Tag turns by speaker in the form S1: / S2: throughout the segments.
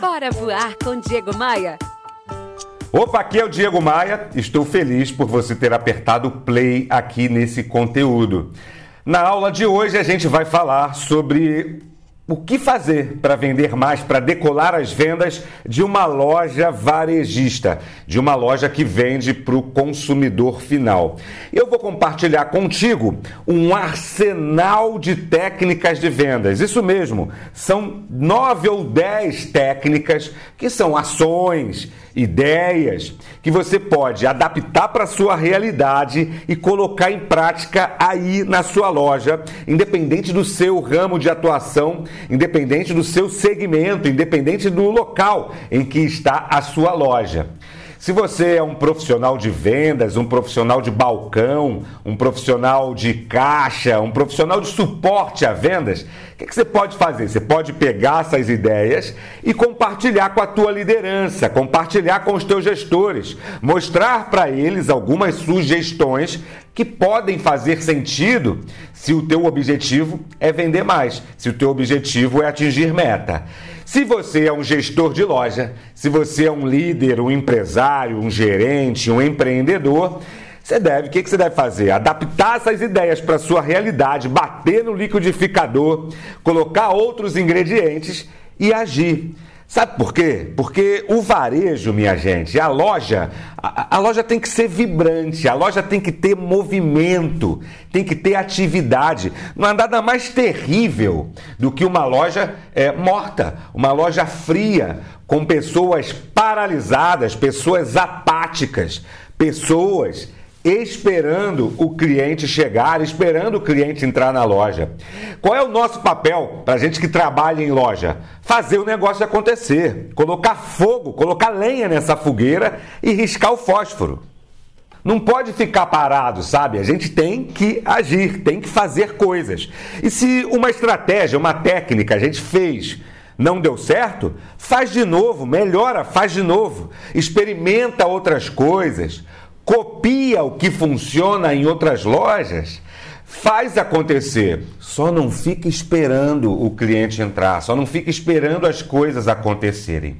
S1: Bora voar com Diego Maia?
S2: Opa, aqui é o Diego Maia. Estou feliz por você ter apertado play aqui nesse conteúdo. Na aula de hoje a gente vai falar sobre o que fazer para vender mais, para decolar as vendas de uma loja varejista, de uma loja que vende para o consumidor final? Eu vou compartilhar contigo um arsenal de técnicas de vendas. Isso mesmo, são nove ou dez técnicas que são ações, ideias que você pode adaptar para a sua realidade e colocar em prática aí na sua loja, independente do seu ramo de atuação independente do seu segmento, independente do local em que está a sua loja. Se você é um profissional de vendas, um profissional de balcão, um profissional de caixa, um profissional de suporte a vendas, o que, que, você pode fazer? Você pode pegar essas ideias e compartilhar com a tua liderança, compartilhar com os teus gestores, mostrar para eles algumas sugestões que podem fazer sentido se o teu objetivo é vender mais, se o teu objetivo é atingir meta. Se você é um gestor de loja, se você é um líder, um empresário, um gerente, um empreendedor, você deve, o que, que você deve fazer? Adaptar essas ideias para a sua realidade, bater no liquidificador, colocar outros ingredientes e agir. Sabe por quê? Porque o varejo, minha gente, a loja, a, a, loja tem que ser vibrante, a loja tem que ter movimento, tem que ter atividade. Não há nada mais terrível do que uma loja é, morta, uma loja fria, com pessoas paralisadas, pessoas apáticas, pessoas esperando o cliente chegar, esperando o cliente entrar na loja. Qual é o nosso papel para a gente que trabalha em loja? Fazer o negócio acontecer, colocar fogo, colocar lenha nessa fogueira e riscar o fósforo. Não pode ficar parado, sabe? A gente tem que agir, tem que fazer coisas. E se uma estratégia, uma técnica a gente fez, não deu certo, faz de novo, melhora, faz de novo, experimenta outras coisas copia o que funciona em outras lojas, faz acontecer. Só não fica esperando o cliente entrar, só não fica esperando as coisas acontecerem.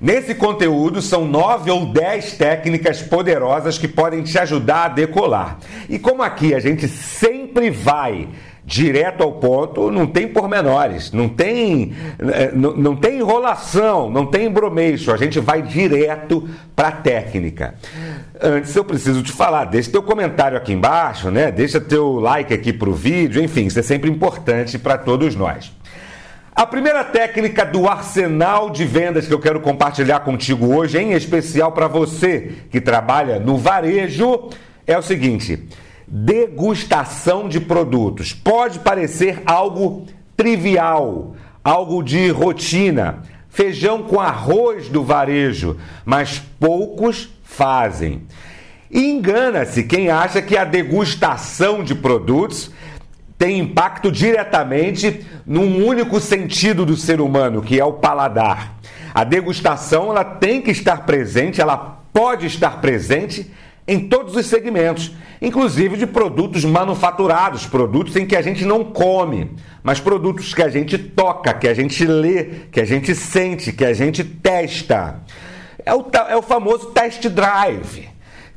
S2: Nesse conteúdo são nove ou dez técnicas poderosas que podem te ajudar a decolar. E como aqui a gente sempre vai direto ao ponto, não tem pormenores, não tem, eh, não, não tem enrolação, não tem bromeixo, a gente vai direto para a técnica. Antes eu preciso te falar, deixa teu comentário aqui embaixo, né? Deixa teu like aqui pro vídeo, enfim, isso é sempre importante para todos nós. A primeira técnica do arsenal de vendas que eu quero compartilhar contigo hoje, em especial para você que trabalha no varejo, é o seguinte: degustação de produtos. Pode parecer algo trivial, algo de rotina, feijão com arroz do varejo, mas poucos fazem. engana-se quem acha que a degustação de produtos tem impacto diretamente num único sentido do ser humano, que é o paladar. A degustação ela tem que estar presente, ela pode estar presente em todos os segmentos, inclusive de produtos manufaturados, produtos em que a gente não come, mas produtos que a gente toca, que a gente lê, que a gente sente, que a gente testa. É o, é o famoso test drive.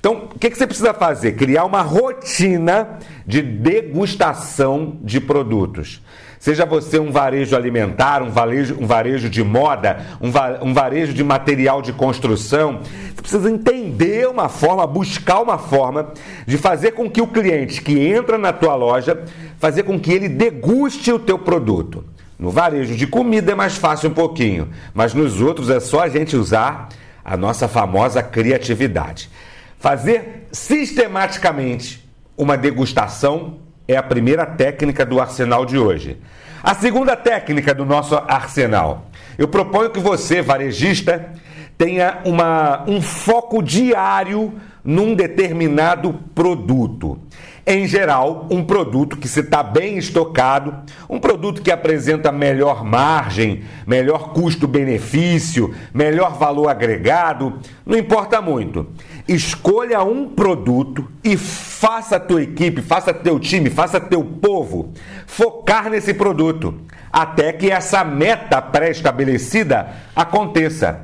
S2: Então, o que, que você precisa fazer? Criar uma rotina de degustação de produtos. Seja você um varejo alimentar, um varejo, um varejo de moda, um, va, um varejo de material de construção, você precisa entender uma forma, buscar uma forma de fazer com que o cliente que entra na tua loja, fazer com que ele deguste o teu produto. No varejo de comida é mais fácil um pouquinho, mas nos outros é só a gente usar a nossa famosa criatividade. Fazer sistematicamente uma degustação é a primeira técnica do arsenal de hoje. A segunda técnica do nosso arsenal. Eu proponho que você, varejista, tenha uma, um foco diário num determinado produto. Em geral, um produto que está bem estocado, um produto que apresenta melhor margem, melhor custo-benefício, melhor valor agregado, não importa muito. Escolha um produto e faça a tua equipe, faça teu time, faça teu povo focar nesse produto até que essa meta pré-estabelecida aconteça.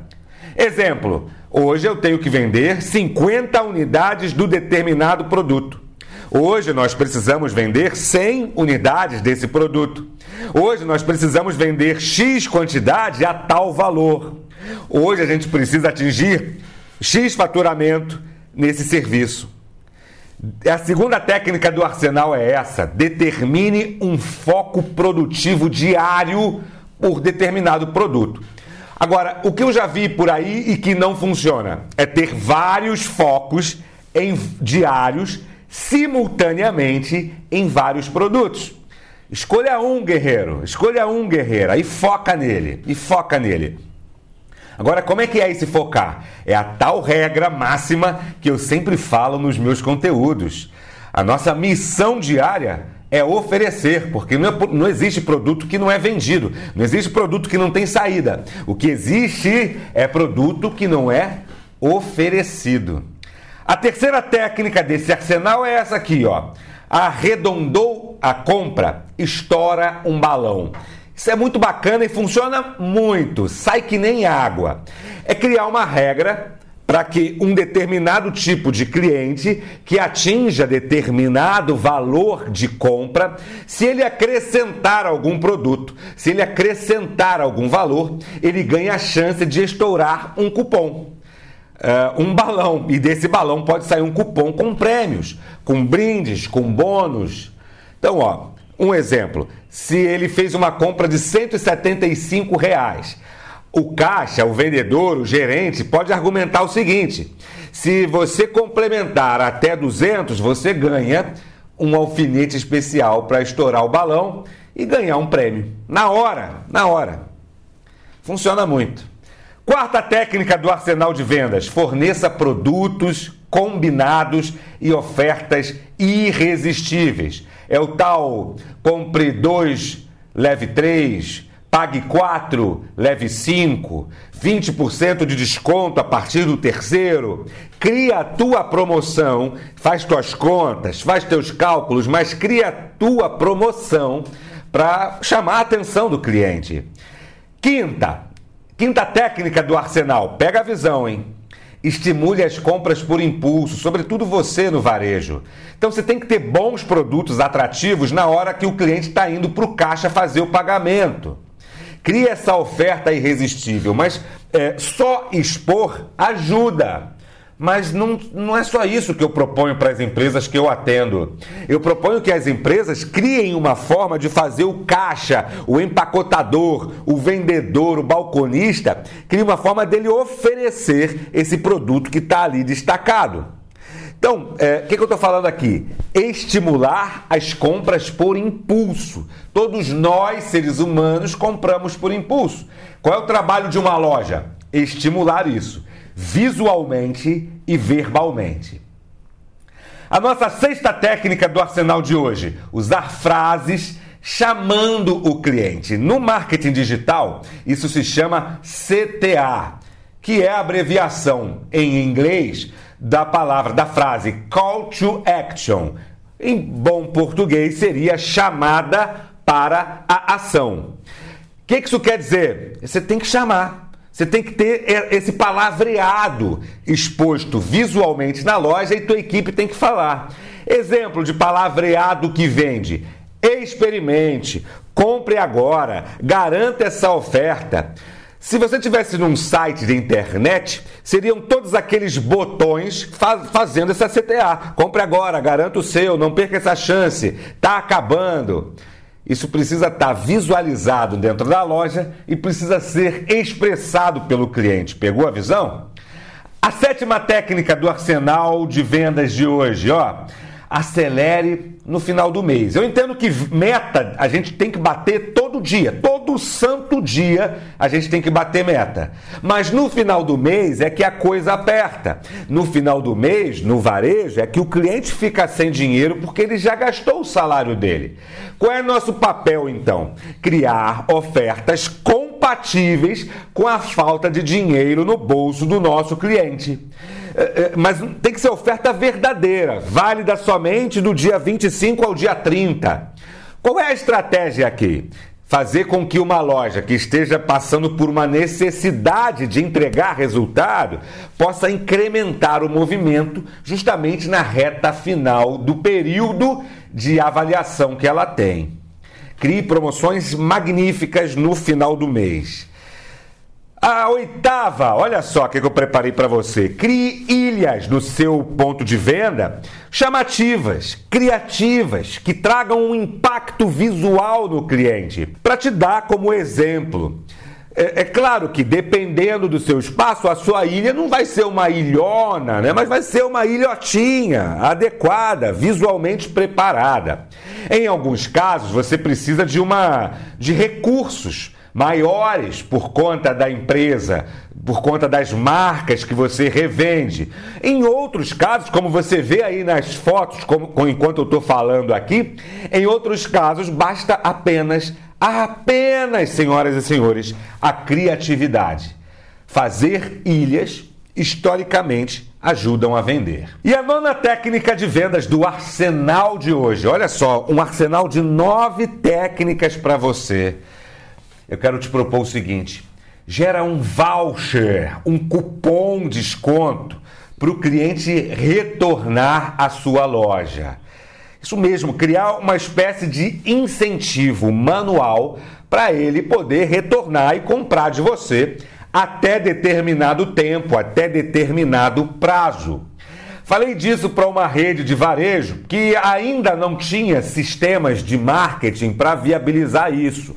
S2: Exemplo: hoje eu tenho que vender 50 unidades do determinado produto. Hoje nós precisamos vender 100 unidades desse produto. Hoje nós precisamos vender X quantidade a tal valor. Hoje a gente precisa atingir X faturamento nesse serviço. A segunda técnica do arsenal é essa: determine um foco produtivo diário por determinado produto. Agora, o que eu já vi por aí e que não funciona é ter vários focos em diários simultaneamente em vários produtos. Escolha um guerreiro, escolha um guerreira e foca nele, e foca nele. Agora, como é que é esse focar? É a tal regra máxima que eu sempre falo nos meus conteúdos. A nossa missão diária é oferecer, porque não, é, não, existe produto que não é vendido, não existe produto que não tem saída. O que existe é produto que não é oferecido. A terceira técnica desse arsenal é essa aqui, ó. Arredondou a compra, estoura um balão. Isso é muito bacana e funciona muito, sai que nem água. É criar uma regra para que um determinado tipo de cliente que atinja determinado valor de compra, se ele acrescentar algum produto, se ele acrescentar algum valor, ele ganha a chance de estourar um cupom uh, um balão. E desse balão pode sair um cupom com prêmios, com brindes, com bônus. Então, ó, um exemplo. Se ele fez uma compra de 175 reais, o caixa, o vendedor, o gerente pode argumentar o seguinte: se você complementar até 200, você ganha um alfinete especial para estourar o balão e ganhar um prêmio. Na hora, na hora. Funciona muito. Quarta técnica do arsenal de vendas: forneça produtos combinados e ofertas irresistíveis. É o tal compre dois, leve três, pague quatro, leve cinco, 20% de desconto a partir do terceiro. Cria a tua promoção, faz tuas contas, faz teus cálculos, mas cria a tua promoção para chamar a atenção do cliente. Quinta, Quinta técnica do arsenal, pega a visão, hein? Estimule as compras por impulso, sobretudo você no varejo. Então você tem que ter bons produtos atrativos na hora que o cliente está indo para o caixa fazer o pagamento. Cria essa oferta irresistível, mas é, só expor ajuda. Mas não, não é só isso que eu proponho para as empresas que eu atendo. Eu proponho que as empresas criem uma forma de fazer o caixa, o empacotador, o vendedor, o balconista, crie uma forma dele oferecer esse produto que está ali destacado. Então, é, o é, que, que eu estou falando aqui? Estimular as compras por impulso. Todos nós, seres humanos, compramos por impulso. Qual é o trabalho de uma loja? Estimular isso visualmente e verbalmente. A nossa sexta técnica do arsenal de hoje: usar frases chamando o cliente. No marketing digital, isso se chama CTA, que é a abreviação em inglês da palavra, da frase call to action. Em bom português, seria chamada para a ação. O que isso quer dizer? Você tem que chamar. Você tem que ter esse palavreado exposto visualmente na loja e tua equipe tem que falar. Exemplo de palavreado que vende: experimente, compre agora, garanta essa oferta. Se você tivesse num site de internet, seriam todos aqueles botões faz, fazendo essa CTA. Compre agora, garanta o seu, não perca essa chance, tá acabando. Isso precisa estar visualizado dentro da loja e precisa ser expressado pelo cliente. Pegou a visão? A sétima técnica do arsenal de vendas de hoje, ó acelere no final do mês. Eu entendo que meta a gente tem que bater todo dia, todo santo dia a gente tem que bater meta. Mas no final do mês é que a coisa aperta. No final do mês, no varejo, é que o cliente fica sem dinheiro porque ele já gastou o salário dele. Qual é nosso papel então? Criar ofertas compatíveis com a falta de dinheiro no bolso do nosso cliente. É, é, mas tem que ser oferta verdadeira, válida somente do dia 25 ao dia 30. Qual é a estratégia aqui? Fazer com que uma loja que esteja passando por uma necessidade de entregar resultado possa incrementar o movimento justamente na reta final do período de avaliação que ela tem. Crie promoções magníficas no final do mês. A oitava, olha só o que eu preparei para você. Crie ilhas no seu ponto de venda chamativas, criativas, que tragam um impacto visual no cliente, para te dar como exemplo. É, é, claro que dependendo do seu espaço, a sua ilha não vai ser uma ilhona, né? mas vai ser uma ilhotinha, adequada, visualmente preparada. Em alguns casos, você precisa de uma de recursos maiores por conta da empresa, por conta das marcas que você revende. Em outros casos, como você vê aí nas fotos, como, enquanto eu estou falando aqui, em outros casos basta apenas, apenas, senhoras e senhores, a criatividade. Fazer ilhas, historicamente, ajudam a vender. E a nona técnica de vendas do arsenal de hoje, olha só, um arsenal de nove técnicas para você eu quero te propor o seguinte: gera um voucher, um cupom desconto para o cliente retornar à sua loja. Isso mesmo, criar uma espécie de incentivo manual para ele poder retornar e comprar de você até determinado tempo, até determinado prazo. Falei disso para uma rede de varejo que ainda não tinha sistemas de marketing para viabilizar isso.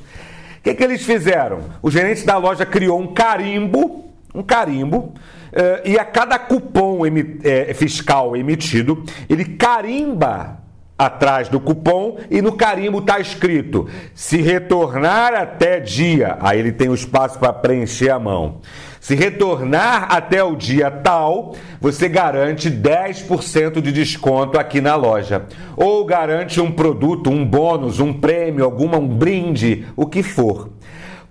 S2: O que, que eles fizeram? O gerente da loja criou um carimbo, um carimbo, eh, e a cada cupom eh, fiscal emitido, ele carimba atrás do cupom e no carimbo está escrito: se retornar até dia, aí ele tem o espaço para preencher a mão. Se retornar até o dia tal, você garante 10% de desconto aqui na loja. Ou garante um produto, um bônus, um prêmio, alguma um brinde, o que for.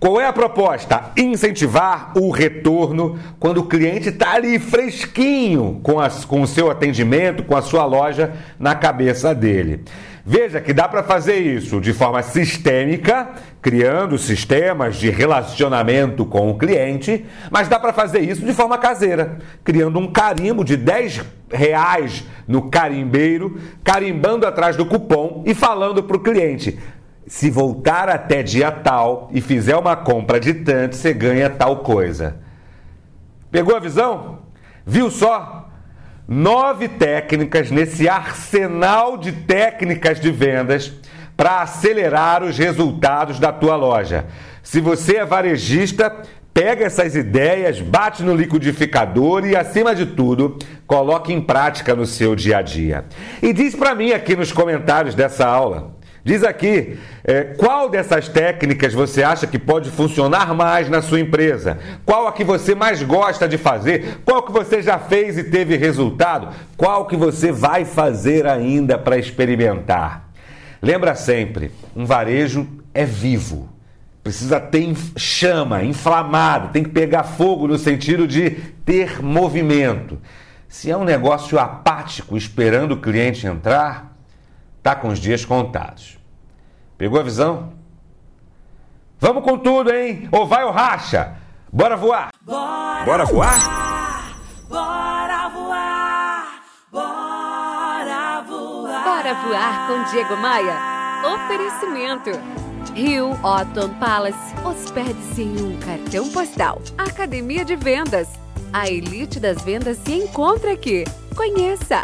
S2: Qual é a proposta? Incentivar o retorno quando o cliente está ali fresquinho com, as, com o seu atendimento, com a sua loja na cabeça dele. Veja que dá para fazer isso de forma sistêmica, criando sistemas de relacionamento com o cliente, mas dá para fazer isso de forma caseira, criando um carimbo de 10 reais no carimbeiro, carimbando atrás do cupom e falando para o cliente: se voltar até dia tal e fizer uma compra de tanto, você ganha tal coisa. Pegou a visão? Viu só? Nove técnicas nesse arsenal de técnicas de vendas para acelerar os resultados da tua loja. Se você é varejista, pega essas ideias, bate no liquidificador e, acima de tudo, coloque em prática no seu dia a dia. E diz para mim aqui nos comentários dessa aula. Diz aqui, é, qual dessas técnicas você acha que pode funcionar mais na sua empresa? Qual a que você mais gosta de fazer? Qual que você já fez e teve resultado? Qual que você vai fazer ainda para experimentar? Lembra sempre, um varejo é vivo. Precisa ter chama, inflamado, tem que pegar fogo no sentido de ter movimento. Se é um negócio apático esperando o cliente entrar, Tá com os dias contados. Pegou a visão? Vamos com tudo, hein? Ou vai ou racha? Bora voar!
S1: Bora, Bora voar? Bora voar! Bora voar! Bora voar com Diego Maia. Oferecimento. Rio Otton Palace. Hospede-se em um cartão postal. Academia de Vendas. A elite das vendas se encontra aqui. Conheça!